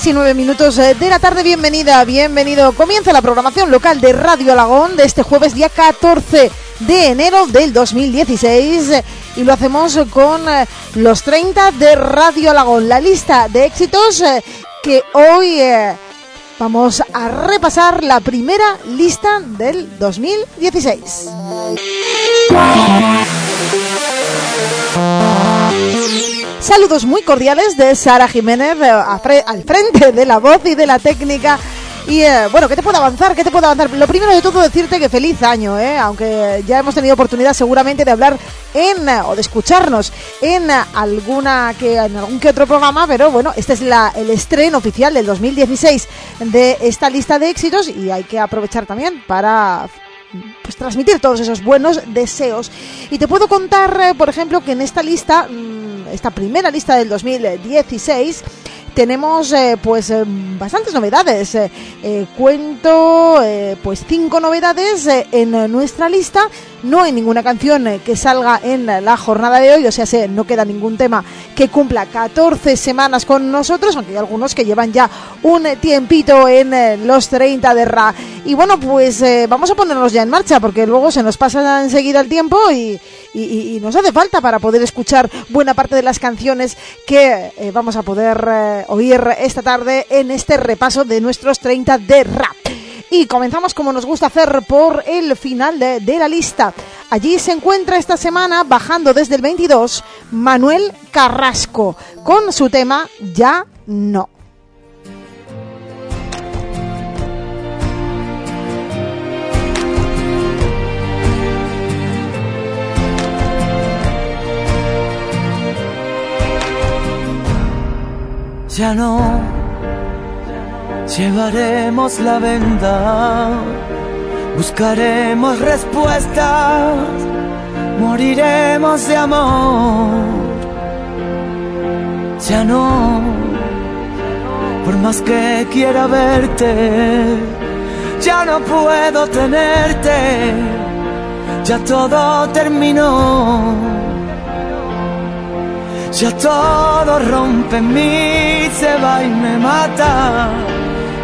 6 y 9 minutos eh, de la tarde, bienvenida, bienvenido. Comienza la programación local de Radio Alagón de este jueves, día 14 de enero del 2016. eh, Y lo hacemos con eh, los 30 de Radio Alagón, la lista de éxitos eh, que hoy vamos a repasar la primera lista del 2016. Saludos muy cordiales de Sara Jiménez eh, al frente de la voz y de la técnica. Y eh, bueno, ¿qué te puedo avanzar? ¿Qué te puedo avanzar? Lo primero de todo decirte que feliz año, ¿eh? aunque ya hemos tenido oportunidad seguramente de hablar en eh, o de escucharnos en alguna que en algún que otro programa, pero bueno, este es la, el estreno oficial del 2016 de esta lista de éxitos y hay que aprovechar también para pues transmitir todos esos buenos deseos. Y te puedo contar, por ejemplo, que en esta lista, mm, esta primera lista del 2016, tenemos eh, pues eh, bastantes novedades. Eh, cuento pues cinco novedades en nuestra lista. No hay ninguna canción que salga en la jornada de hoy, o sea, se- no queda ningún tema que cumpla 14 semanas con nosotros, aunque hay algunos que llevan ya un tiempito en eh, los 30 de Ra. Y bueno, pues eh, vamos a ponernos ya en marcha, porque luego se nos pasa enseguida el tiempo y, nos hace falta para poder escuchar buena parte de las canciones que eh, vamos a poder oír esta tarde en este repaso de nuestros 30 de rap. Y comenzamos como nos gusta hacer por el final de, de la lista. Allí se encuentra esta semana, bajando desde el 22, Manuel Carrasco, con su tema Ya no. Ya no llevaremos la venda, buscaremos respuestas, moriremos de amor. Ya no, por más que quiera verte, ya no puedo tenerte, ya todo terminó. Ya todo rompe en mí, se va y me mata.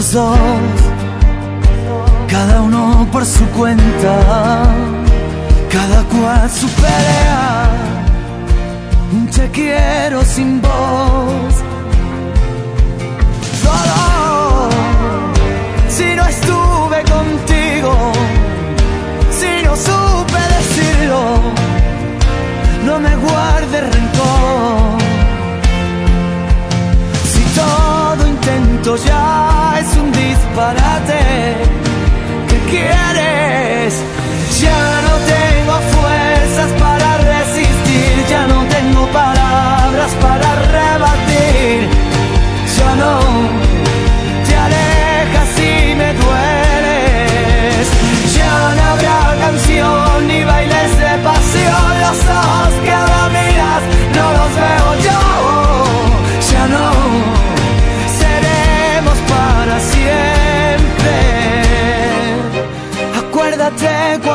Los dos cada uno por su cuenta, cada cual su pelea. Te quiero sin voz, solo si no estuve contigo, si no supe decirlo, no me guardes rencor. Si todo intento ya disparate, ¿qué quieres? Ya no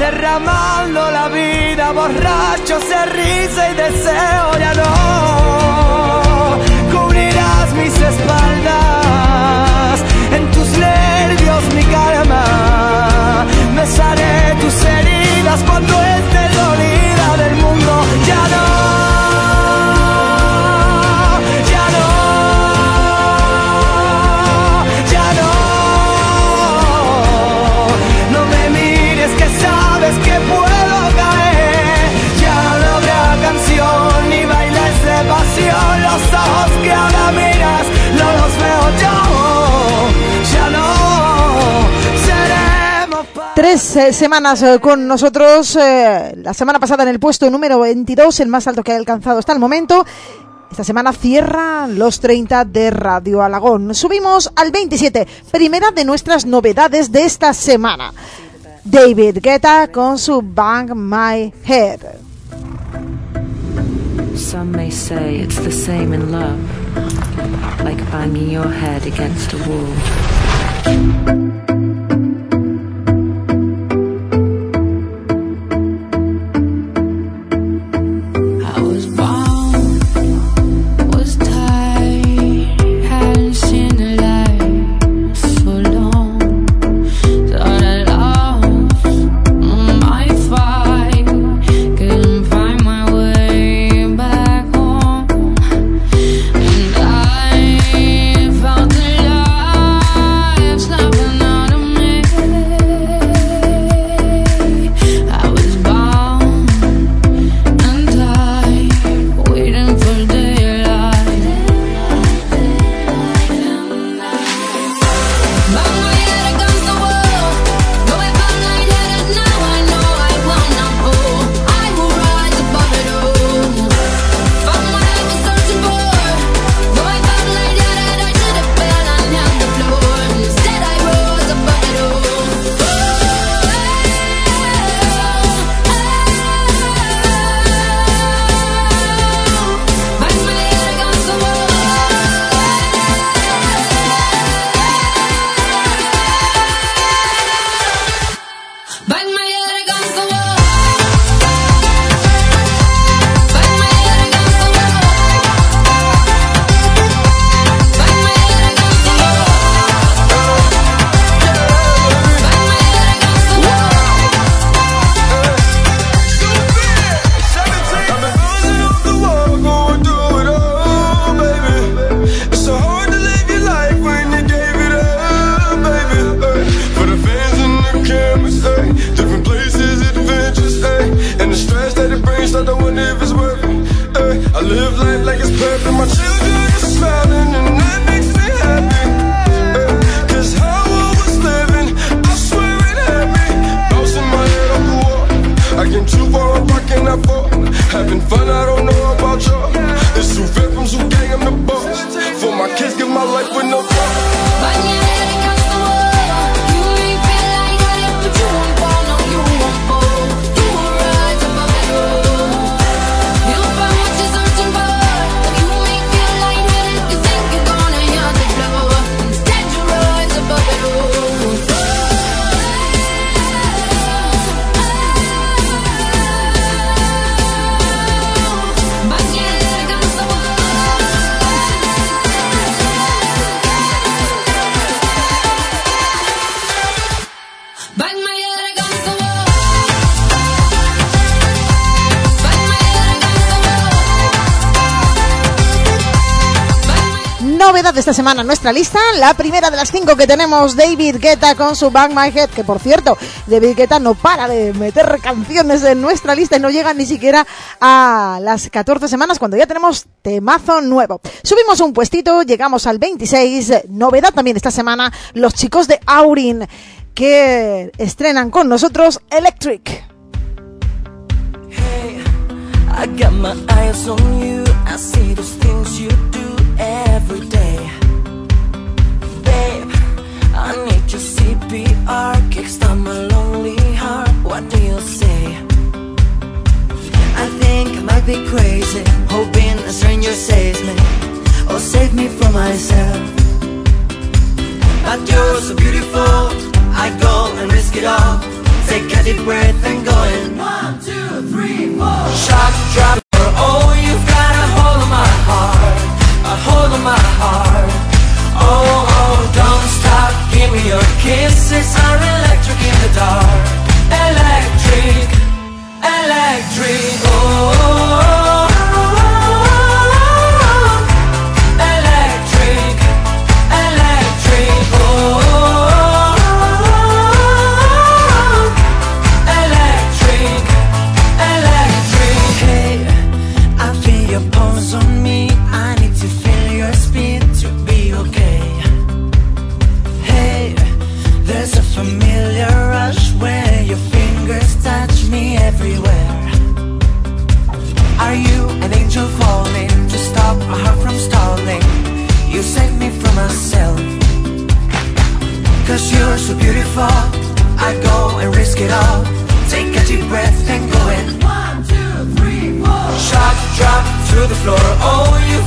derramando la vida, borrachos de risa y deseo, ya no. Cubrirás mis espaldas, en tus nervios mi karma, besaré tus heridas cuando esté dolida Tres eh, semanas eh, con nosotros, eh, la semana pasada en el puesto número 22, el más alto que ha alcanzado hasta el momento. Esta semana cierra los 30 de Radio Alagón. Subimos al 27, primera de nuestras novedades de esta semana. David Guetta con su Bang My Head. Some may say it's the same in love, like banging your head against a wall. Esta semana en nuestra lista. La primera de las cinco que tenemos, David Guetta con su Bang My Head, que por cierto, David Guetta no para de meter canciones en nuestra lista y no llega ni siquiera a las 14 semanas cuando ya tenemos temazo nuevo. Subimos un puestito, llegamos al 26. Novedad también esta semana, los chicos de Aurin que estrenan con nosotros Electric. Hey, I got my eyes on you. I see those things you do every day. Babe, I need your CPR, kickstart my lonely heart. What do you say? I think I might be crazy, hoping a stranger saves me or save me from myself. But you're so beautiful, I go and risk it all. Take a deep breath and go in. One, two, three, four. Shot, drop, to the floor. Oh, you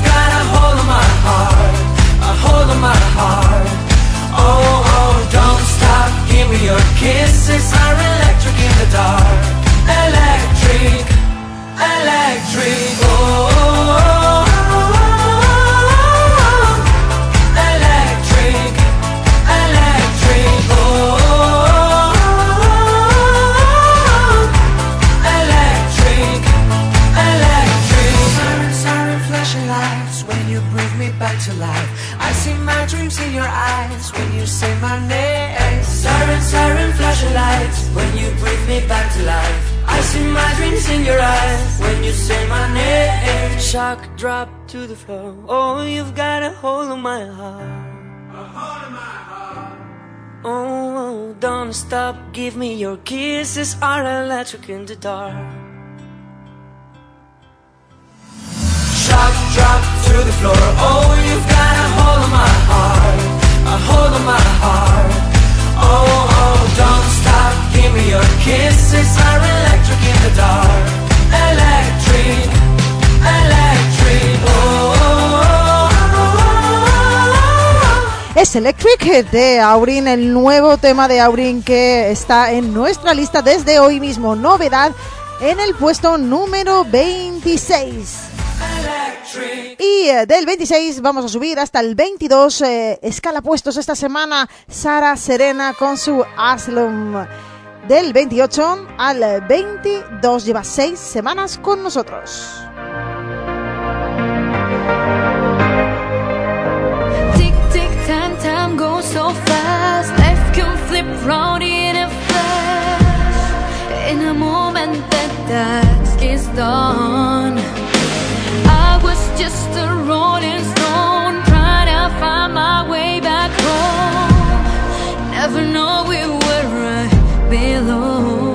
to the floor. Oh, you've got a hold of my heart. A hold of my heart. Oh, don't stop, give me your kisses are electric in the dark. Drop, drop to the floor. Oh, you've got a hold of my heart. A hold of my heart. Oh, oh, don't stop, give me your kisses are electric in the dark. Electric. Electric de Aurin, el nuevo tema de Aurin que está en nuestra lista desde hoy mismo. Novedad en el puesto número 26. Y eh, del 26 vamos a subir hasta el 22. Eh, escala puestos esta semana Sara Serena con su Aslam. Del 28 al 22 lleva 6 semanas con nosotros. so fast. Life can flip round in a flash. In a moment that dusk is done I was just a rolling stone Trying to find my way back home. Never know we where I belong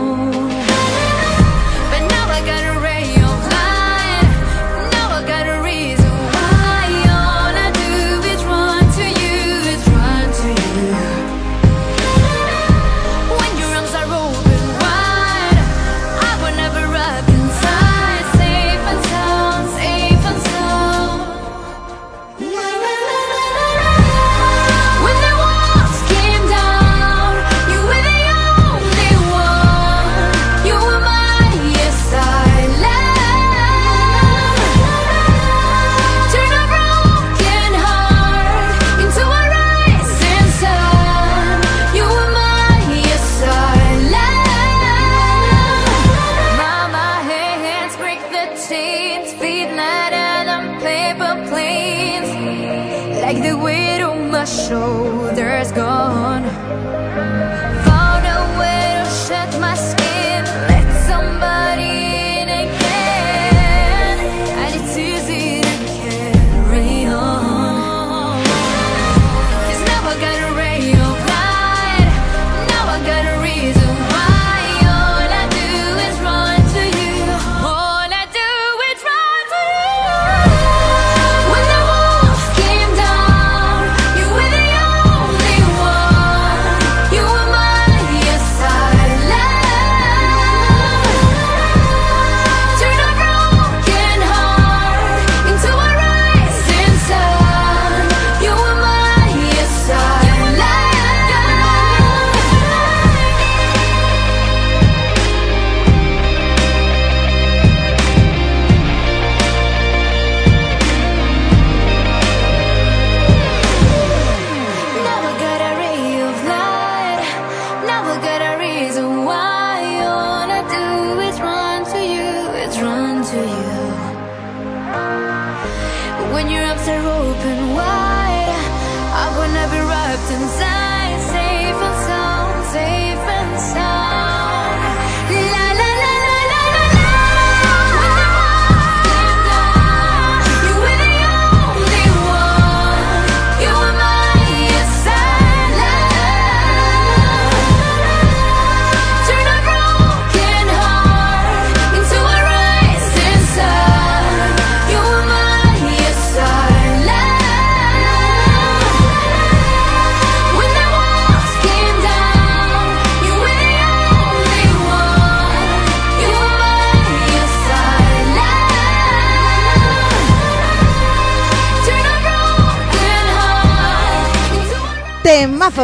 shoulders gone.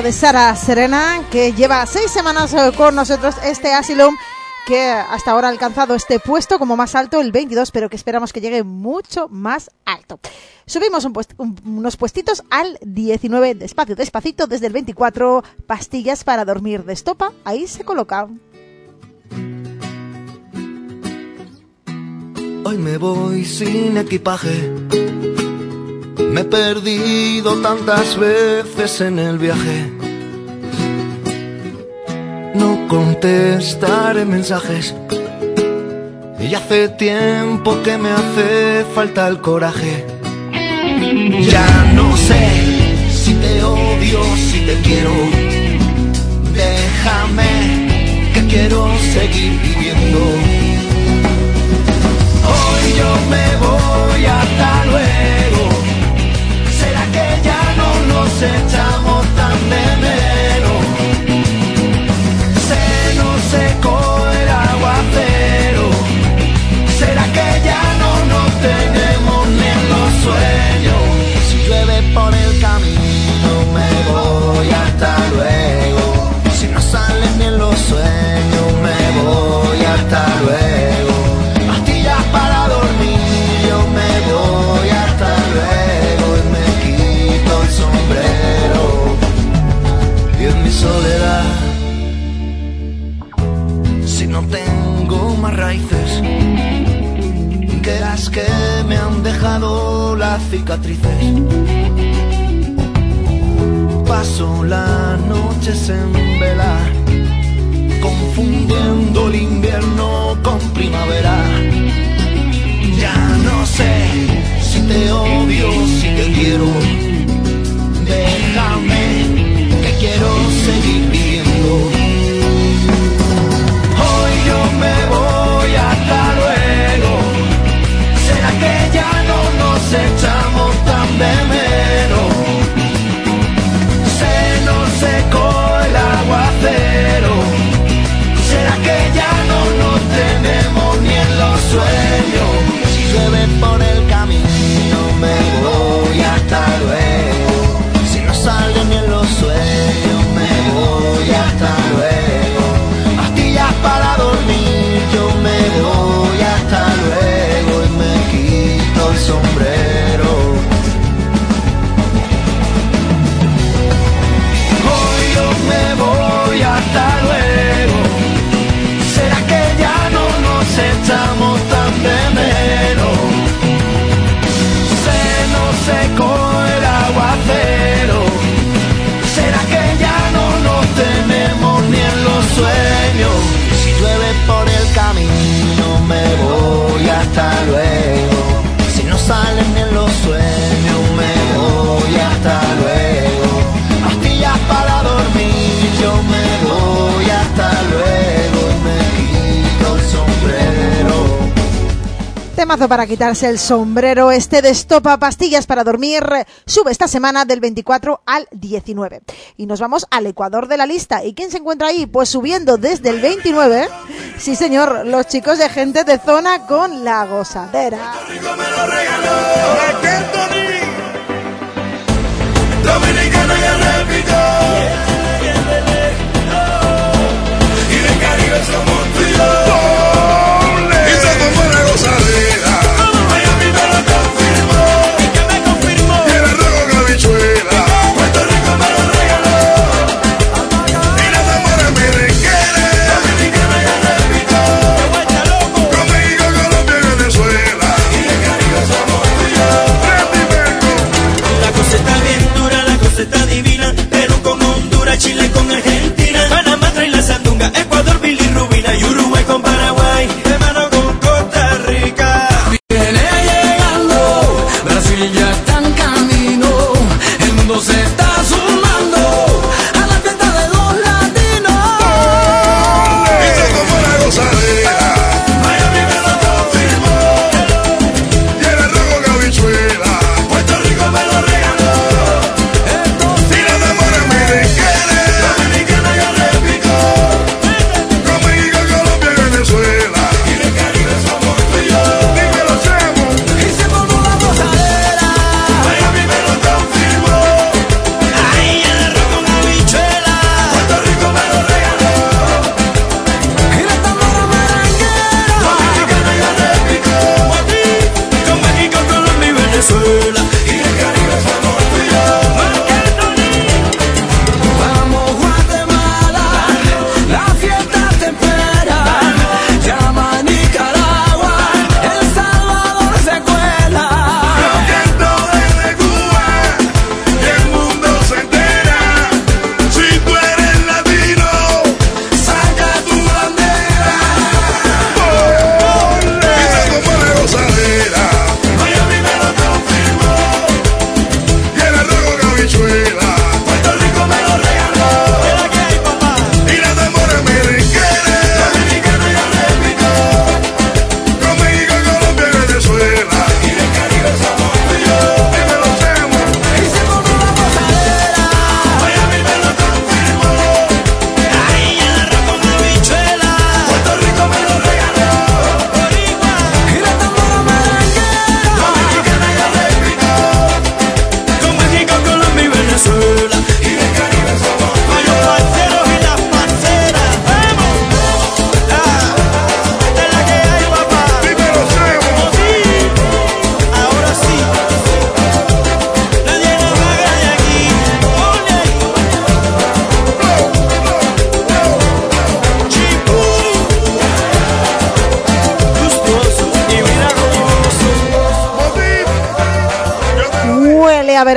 De Sara Serena, que lleva seis semanas eh, con nosotros este Asylum, que hasta ahora ha alcanzado este puesto como más alto, el 22, pero que esperamos que llegue mucho más alto. Subimos un- unos puestitos al 19, despacio, despacito, desde el 24, pastillas para dormir de estopa, ahí se coloca. Hoy me voy sin equipaje. Me he perdido tantas veces en el viaje. No contestaré mensajes. Y hace tiempo que me hace falta el coraje. Ya no sé si te odio, si te quiero. Déjame que quiero seguir viviendo. Hoy yo me voy hasta luego. No las cicatrices. Paso las noches en vela, confundiendo el invierno con primavera. Ya no sé si te odio, si te quiero. Sueños? Si llueve por el camino Temazo para quitarse el sombrero, este de estopa pastillas para dormir, sube esta semana del 24 al 19. Y nos vamos al Ecuador de la lista. ¿Y quién se encuentra ahí? Pues subiendo desde el 29, sí señor, los chicos de gente de zona con la gozadera.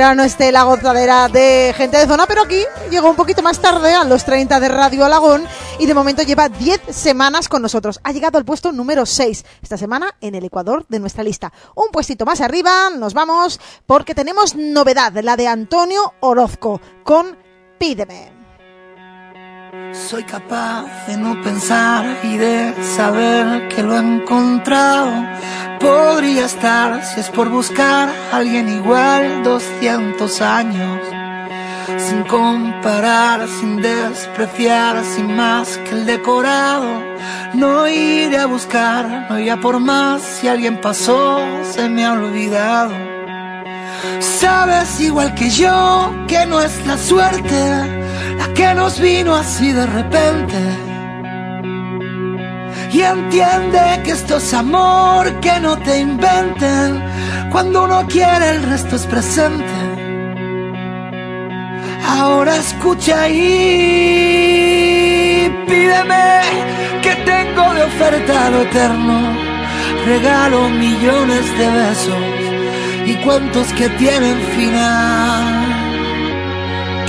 Verano este La Gozadera de gente de zona, pero aquí llegó un poquito más tarde, a los 30 de Radio Alagón, y de momento lleva 10 semanas con nosotros. Ha llegado al puesto número 6 esta semana en el Ecuador de nuestra lista. Un puestito más arriba, nos vamos, porque tenemos novedad, la de Antonio Orozco, con Pídeme. Soy capaz de no pensar y de saber que lo he encontrado. Podría estar, si es por buscar a alguien igual, 200 años. Sin comparar, sin despreciar, sin más que el decorado. No iré a buscar, no iré por más. Si alguien pasó, se me ha olvidado. Sabes igual que yo que no es la suerte la que nos vino así de repente. Y entiende que esto es amor, que no te inventen. Cuando uno quiere, el resto es presente. Ahora escucha y pídeme que tengo de oferta lo eterno. Regalo millones de besos y cuantos que tienen final.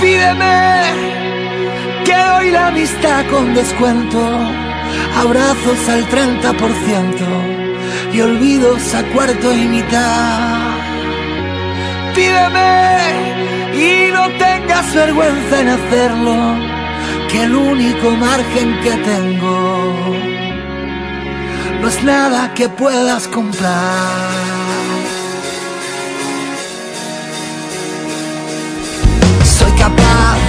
Pídeme que doy la amistad con descuento, abrazos al 30% y olvidos a cuarto y mitad. Pídeme y no tengas vergüenza en hacerlo, que el único margen que tengo no es nada que puedas comprar.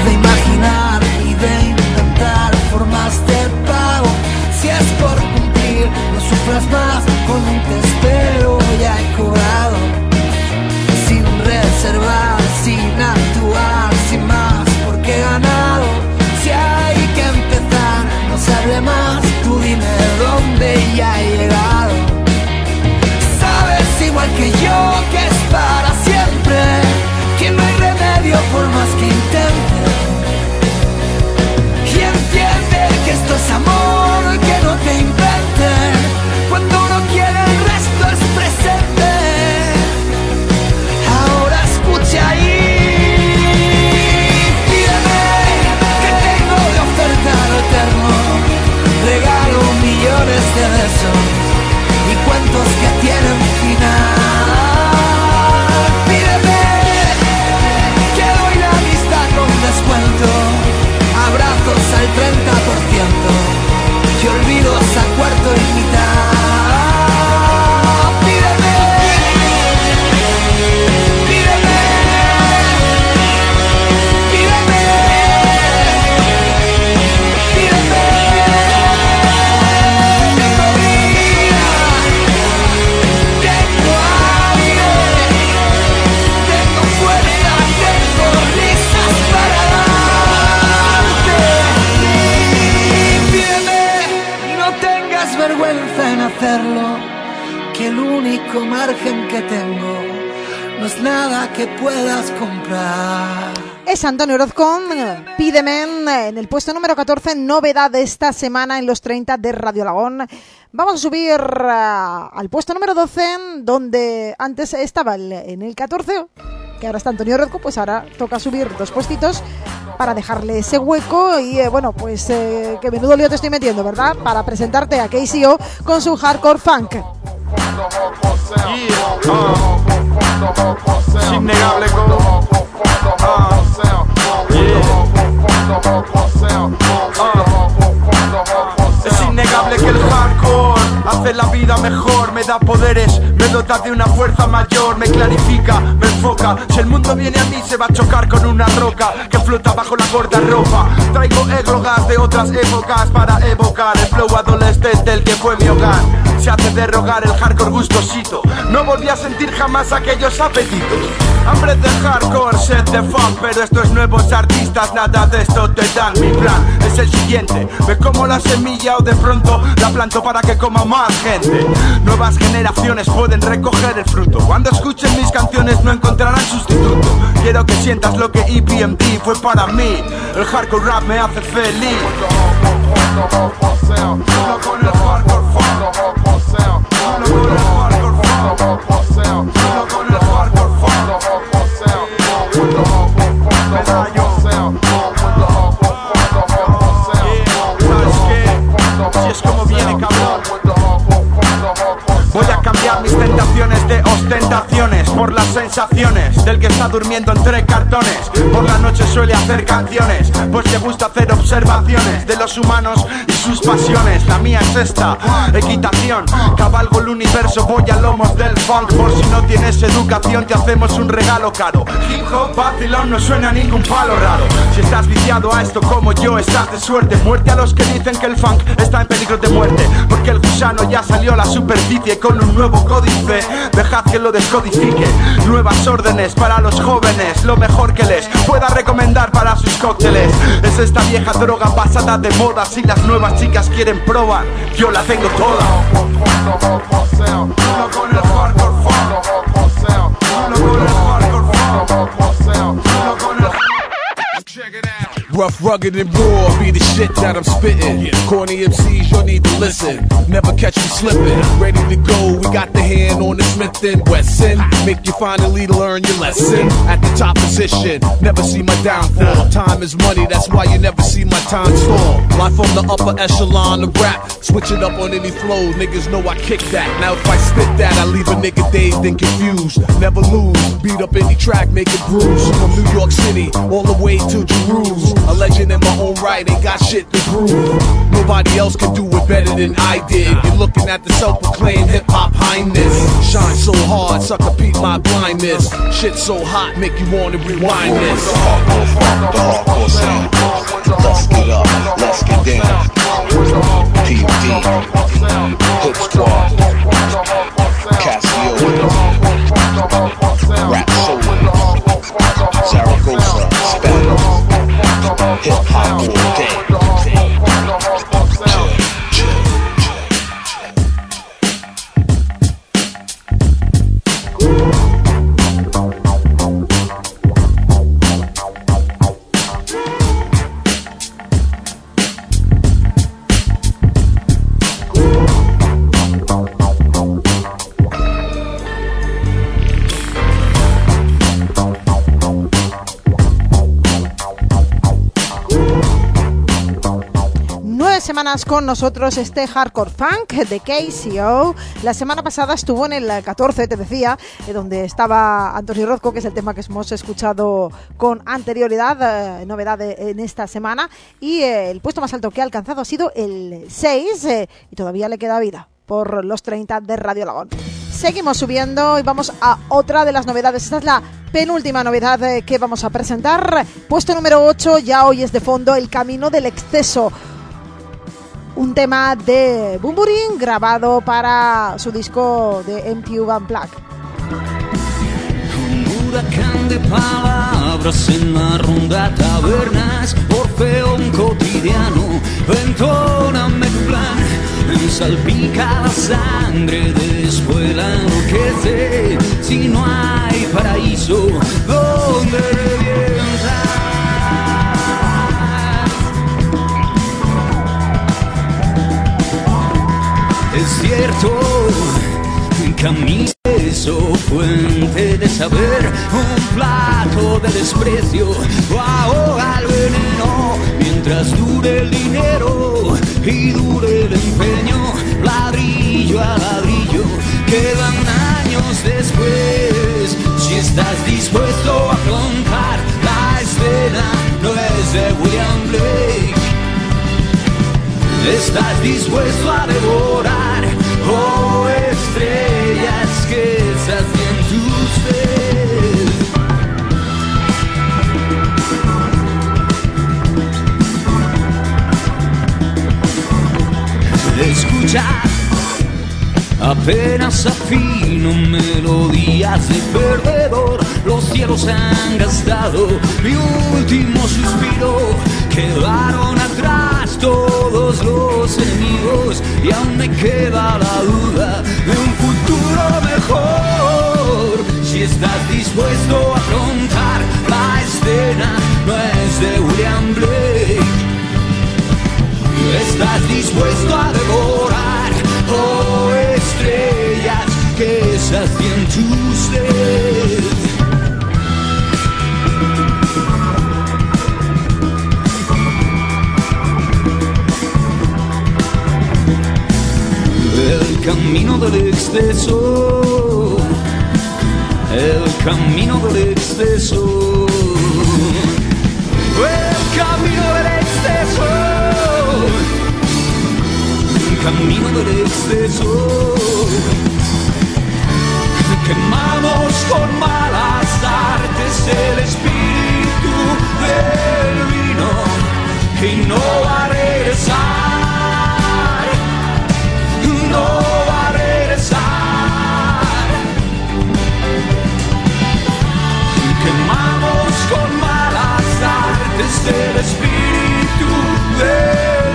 De imaginar y de inventar formas de pago. Si es por cumplir, no sufras más, con un te espero ya he cobrado. Sin reservar, sin actuar, sin más, porque he ganado. Si hay que empezar, no se más, tú dime dónde ya he llegado. Sabes igual que yo que es para siempre, por más que intente. Y entiende que esto es amor, que no te inventen. Antonio Orozco, Pídeme, en el puesto número 14, novedad de esta semana en los 30 de Radio Lagón. Vamos a subir eh, al puesto número 12, donde antes estaba el- en el 14, que ahora está Antonio Orozco, pues ahora toca subir dos puestitos para dejarle ese hueco y eh, bueno, pues eh, que menudo lío te estoy metiendo, ¿verdad? Para presentarte a KCO con su hardcore funk. Es innegable como. Ah, yeah. Es innegable que el hardcore hace la vida mejor, me da poderes, me dota de una fuerza mayor, me clarifica, me enfoca. Si el mundo viene a mí, se va a chocar con una roca que flota bajo la gorda ropa. Traigo églogas de otras épocas para evocar el flow adolescente, el que fue mi hogar. Se hace de rogar el hardcore gustosito. No volví a sentir jamás aquellos apetitos. Hambre de hardcore, sed de funk, pero estos nuevos artistas nada de esto te dan. Mi plan es el siguiente: me como la semilla o de pronto la planto para que coma más gente. Nuevas generaciones pueden recoger el fruto. Cuando escuchen mis canciones no encontrarán sustituto. Quiero que sientas lo que E EPMD fue para mí. El hardcore rap me hace feliz. de ostentaciones por las sensaciones del que está durmiendo entre cartones. Por la noche suele hacer canciones, pues le gusta hacer observaciones de los humanos y sus pasiones. La mía es esta, equitación. Cabalgo el universo, voy a lomos del funk. Por si no tienes educación, te hacemos un regalo caro. Hip hop vacilón no suena ningún palo raro. Si estás viciado a esto como yo, estás de suerte. Muerte a los que dicen que el funk está en peligro de muerte. Porque el gusano ya salió a la superficie con un nuevo códice. Dejad que lo descodifique. Nuevas órdenes para los jóvenes. Lo mejor que les pueda recomendar para sus cócteles. Es esta vieja droga pasada de moda. Si las nuevas chicas quieren probar, yo la tengo toda. Rough, rugged, and raw be the shit that I'm spitting. Oh, Corny MCs, you'll need to listen. Never catch me slipping. Ready to go, we got the hand on the Smith and Wesson. Make you finally learn your lesson. At the top position, never see my downfall. Time is money, that's why you never see my time stall. Life from the upper echelon of rap. Switch it up on any flow, niggas know I kick that. Now if I spit that, I leave a nigga dazed and confused. Never lose, beat up any track, make it bruise. From New York City, all the way to Jerusalem. A legend in my own right, ain't got shit to prove. Nobody else can do it better than I did. You're looking at the self-proclaimed hip-hop highness. Shine so hard, sucker peep my blindness. Shit so hot, make you wanna rewind this. Let's get up, let's get down. PUD, Hip Squad, Casio, Rap Soul, Hip Hop all day. Semanas con nosotros este Hardcore Funk de KCO. La semana pasada estuvo en el 14, te decía, eh, donde estaba Antonio Rozco, que es el tema que hemos escuchado con anterioridad, eh, novedad de- en esta semana. Y eh, el puesto más alto que ha alcanzado ha sido el 6 eh, y todavía le queda vida por los 30 de Radio Lagón. Seguimos subiendo y vamos a otra de las novedades. Esta es la penúltima novedad eh, que vamos a presentar. Puesto número 8, ya hoy es de fondo, El Camino del Exceso. Un tema de Bumburin grabado para su disco de MTV Unplugged. Un huracán de palabras en la ronda tabernas, Orfeón cotidiano, plan, y salpica la sangre de escuela, enloquece si no hay paraíso donde Es cierto, un camino eso, fuente de saber, un plato de desprecio, ahoga el veneno, mientras dure el dinero y dure el empeño, ladrillo a ladrillo, quedan años después, si estás dispuesto a afrontar la escena, no es de William Blake. ¿Estás dispuesto a devorar Escucha, apenas afino melodías de perdedor. Los cielos han gastado mi último suspiro. Quedaron atrás todos los enemigos y aún me queda la duda de un futuro mejor. Si estás dispuesto a afrontar la escena, no es de William Blake. ¿Estás dispuesto a devorar oh estrellas que sacien tu sed? El camino del exceso, el camino del exceso. El camino del exceso. Camino del exceso. Quemamos con malas artes el espíritu del vino y no va a regresar. No va a regresar. Quemamos con malas artes el espíritu del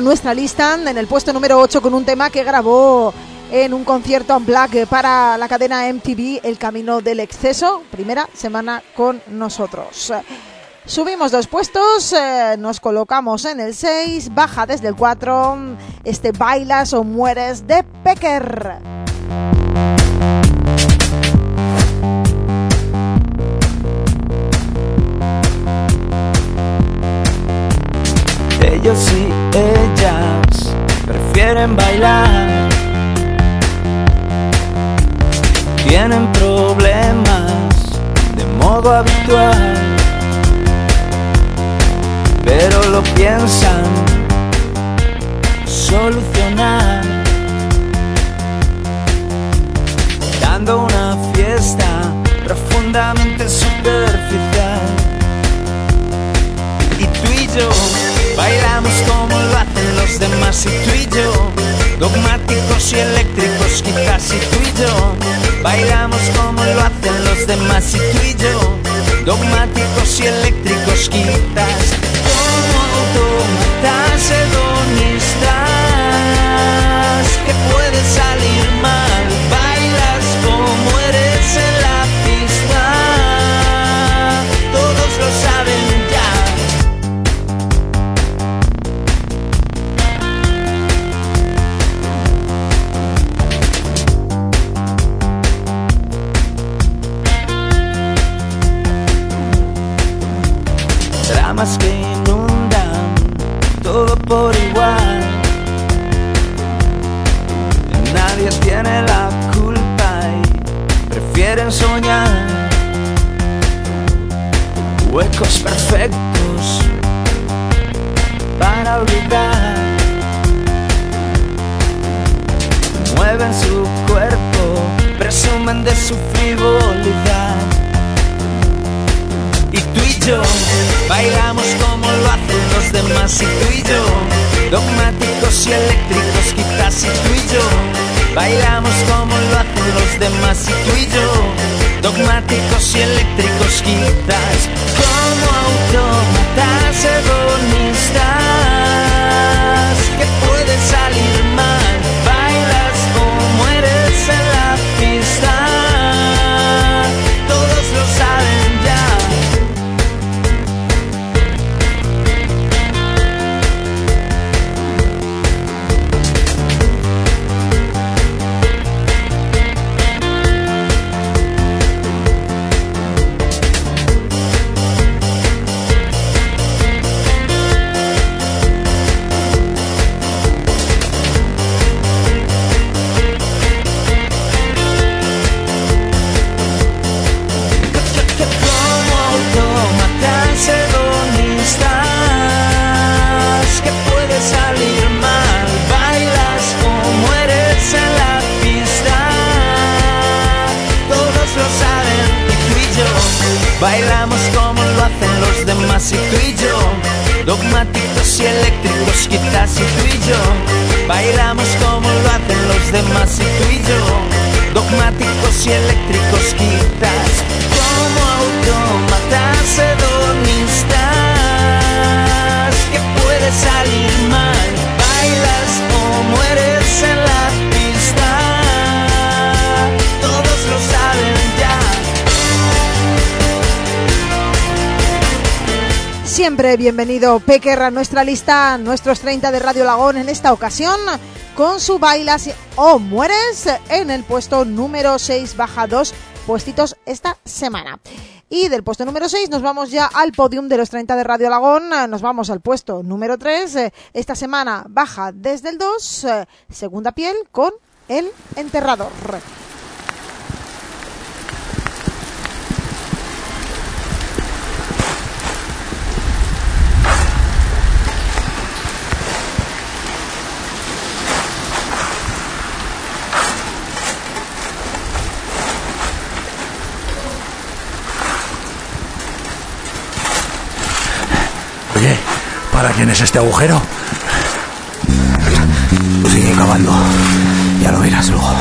nuestra lista en el puesto número 8 con un tema que grabó en un concierto en black para la cadena MTV El Camino del Exceso, primera semana con nosotros. Subimos dos puestos, eh, nos colocamos en el 6, baja desde el 4, este Bailas o Mueres de Pecker. Ellos y ellas prefieren bailar. Tienen problemas de modo habitual, pero lo piensan solucionar. Dando una fiesta profundamente superficial. Y tú y yo bailamos como lo hacen los demás y tú y yo. Dogmáticos y eléctricos quizás y tú y yo. Bailamos como lo hacen los demás y tú y yo. Dogmáticos y eléctricos quizás. Como autómatas hedonistas que puede salir mal por igual. Nadie tiene la culpa y prefieren soñar huecos perfectos para olvidar. Mueven su cuerpo, presumen de su frivolidad. Bailamos como lo hacen los demás y tú y yo. Dogmáticos y eléctricos quizás y tú y yo. Bailamos como lo hacen los demás y tú y yo. Dogmáticos y eléctricos quizás. Como autómatas hedonistas que puede salir mal demás y tú y yo, dogmáticos y eléctricos, quizás y tú y yo, bailamos como lo hacen los demás y tú y yo, dogmáticos y eléctricos, quizás, como autómatas hedonistas, que puede salir mal, bailas o mueres en la Siempre bienvenido Pequer a nuestra lista, nuestros 30 de Radio Lagón en esta ocasión con su Bailas o Mueres en el puesto número 6, baja dos puestitos esta semana. Y del puesto número 6 nos vamos ya al podium de los 30 de Radio Lagón, nos vamos al puesto número 3, esta semana baja desde el 2, eh, segunda piel con El Enterrador. ¿Para quién es este agujero? Sigue cavando. Ya lo verás luego.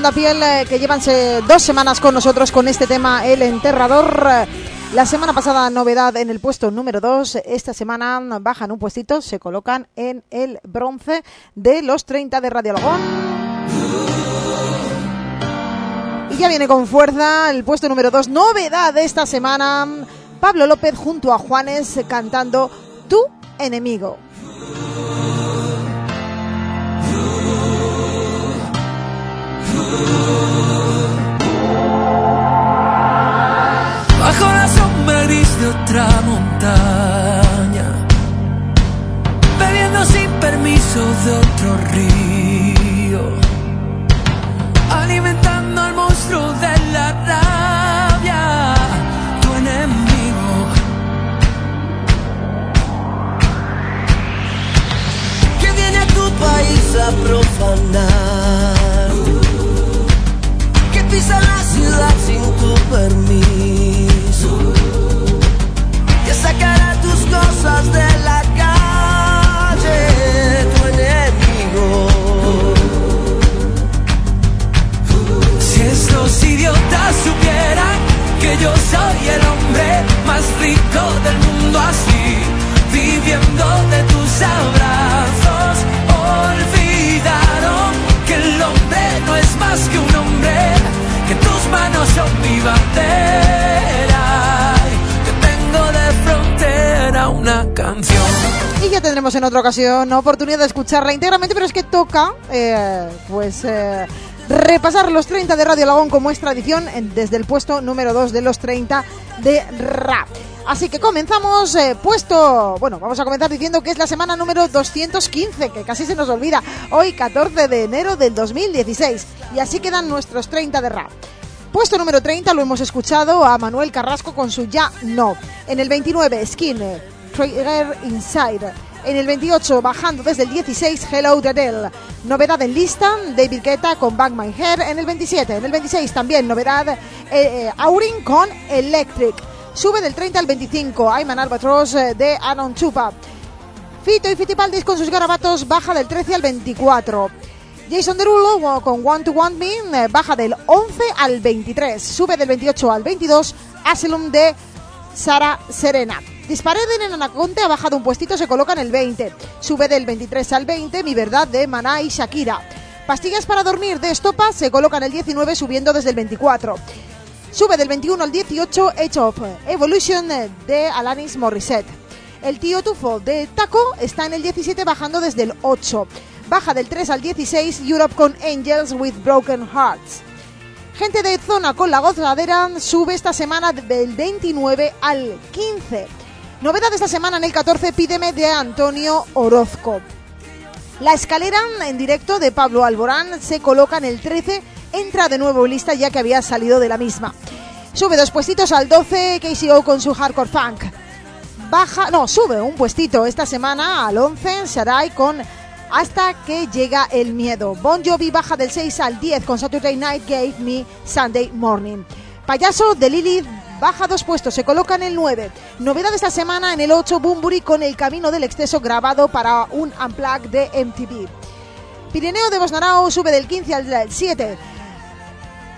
Segunda piel eh, que llevan dos semanas con nosotros con este tema, El Enterrador. La semana pasada novedad en el puesto número 2, esta semana bajan un puestito, se colocan en el bronce de los 30 de Radio Alagón. Y ya viene con fuerza el puesto número 2, novedad esta semana, Pablo López junto a Juanes cantando Tu enemigo. En otra ocasión oportunidad de escucharla íntegramente, pero es que toca, eh, pues, eh, repasar los 30 de Radio Lagón como es tradición desde el puesto número 2 de los 30 de rap. Así que comenzamos eh, puesto, bueno, vamos a comenzar diciendo que es la semana número 215, que casi se nos olvida, hoy 14 de enero del 2016. Y así quedan nuestros 30 de rap. Puesto número 30 lo hemos escuchado a Manuel Carrasco con su Ya No. En el 29, Skin, Trigger Inside. En el 28, bajando desde el 16, Hello Adele. Novedad en lista, David Guetta con Bang My Hair. En el 27, en el 26 también novedad, eh, eh, Aurin con Electric. Sube del 30 al 25, I'm an Albatross eh, de Anon Chupa. Fito y Fitipaldis con sus garabatos baja del 13 al 24. Jason Derulo con Want to Want Me baja del 11 al 23. Sube del 28 al 22 Asylum de Sara Serena. Dispareden en Anaconte ha bajado un puestito, se coloca en el 20. Sube del 23 al 20 Mi Verdad de Maná y Shakira. Pastillas para dormir de Estopa se coloca en el 19 subiendo desde el 24. Sube del 21 al 18 Age of Evolution de Alanis Morissette. El tío Tufo de Taco está en el 17 bajando desde el 8. Baja del 3 al 16 Europe con Angels with Broken Hearts. Gente de zona con la gozadera sube esta semana del 29 al 15. Novedad esta semana en el 14 Pídeme de Antonio Orozco. La escalera en directo de Pablo Alborán se coloca en el 13, entra de nuevo en lista ya que había salido de la misma. Sube dos puestitos al 12 KCO con su hardcore funk. Baja, no, sube un puestito esta semana al 11 Sarai con Hasta que llega el miedo. Bon Jovi baja del 6 al 10 con Saturday Night Gave Me Sunday Morning. Payaso de Lilith baja dos puestos, se coloca en el 9. Novedad esta semana en el 8 Bumburi con El Camino del Exceso grabado para un unplug de MTV. Pirineo de Bosnarao sube del 15 al 7.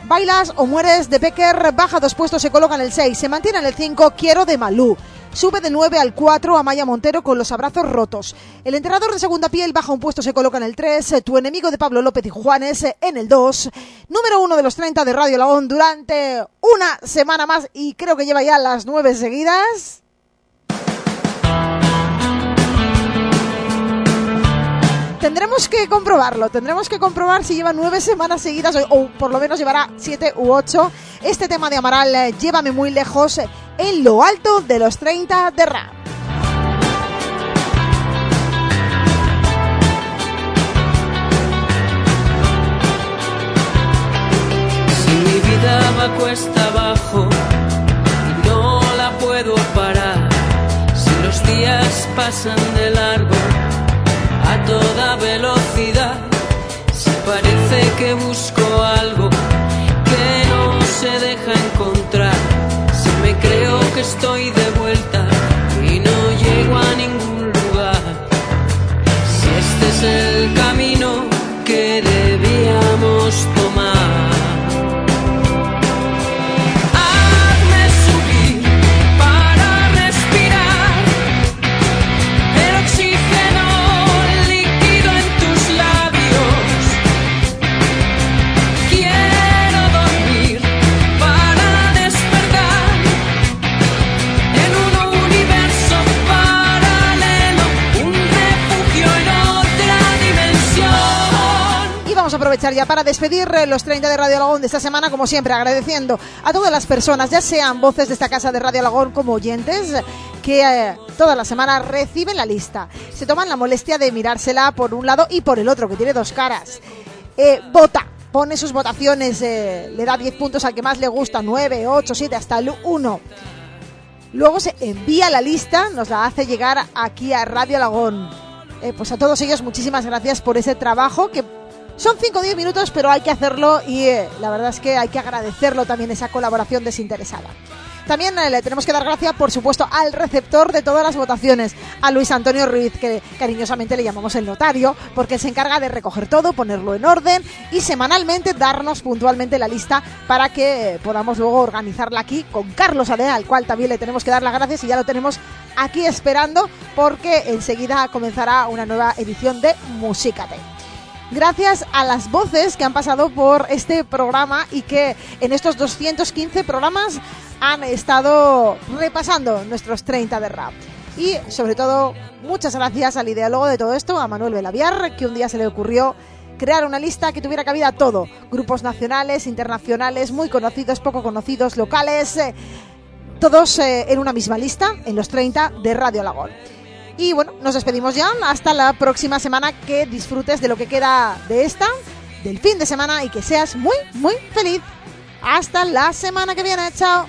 Bailas o mueres de Becker baja dos puestos, se coloca en el 6. Se mantiene en el 5 Quiero de Malú. Sube de 9 al 4 Amaya Montero con los abrazos rotos. El enterrador de segunda piel baja un puesto, se coloca en el 3. Tu enemigo de Pablo López y Juanes en el 2. Número 1 de los 30 de Radio Lagón durante una semana más y creo que lleva ya las 9 seguidas. Tendremos que comprobarlo, tendremos que comprobar si lleva nueve semanas seguidas o, por lo menos llevará siete u ocho. Este tema de Amaral, eh, Llévame muy lejos, en lo alto de los 30 de rap. Si mi vida va cuesta abajo y no la puedo parar, si los días pasan de largo toda velocidad, si parece que busco algo que no se deja encontrar, si me creo que estoy de aprovechar ya para despedir eh, los 30 de Radio Alagón de esta semana, como siempre, agradeciendo a todas las personas, ya sean voces de esta casa de Radio Alagón como oyentes, que eh, toda la semana reciben la lista. Se toman la molestia de mirársela por un lado y por el otro, que tiene dos caras. Eh, vota, pone sus votaciones, eh, le da 10 puntos al que más le gusta, 9, 8, 7, hasta el 1. Luego se envía la lista, nos la hace llegar aquí a Radio Alagón. Pues a todos ellos muchísimas gracias por ese trabajo que son 5 o 10 minutos, pero hay que hacerlo y eh, la verdad es que hay que agradecerlo también esa colaboración desinteresada. También eh, le tenemos que dar gracias, por supuesto, al receptor de todas las votaciones, a Luis Antonio Ruiz, que cariñosamente le llamamos el notario, porque se encarga de recoger todo, ponerlo en orden y semanalmente darnos puntualmente la lista para que eh, podamos luego organizarla aquí con Carlos Adea, al cual también le tenemos que dar las gracias y ya lo tenemos aquí esperando porque enseguida comenzará una nueva edición de Musícate gracias a las voces que han pasado por este programa y que en estos 215 programas han estado repasando nuestros 30 de rap. Y sobre todo, muchas gracias al ideólogo de todo esto, a Manuel Belaviar, que un día se le ocurrió crear una lista que tuviera cabida todo. Grupos nacionales, internacionales, muy conocidos, poco conocidos, locales, eh, todos eh, en una misma lista, en los 30 de Radio Alagón. Y bueno, nos despedimos ya. Hasta la próxima semana. Que disfrutes de lo que queda de esta, del fin de semana y que seas muy, muy feliz. Hasta la semana que viene. Chao.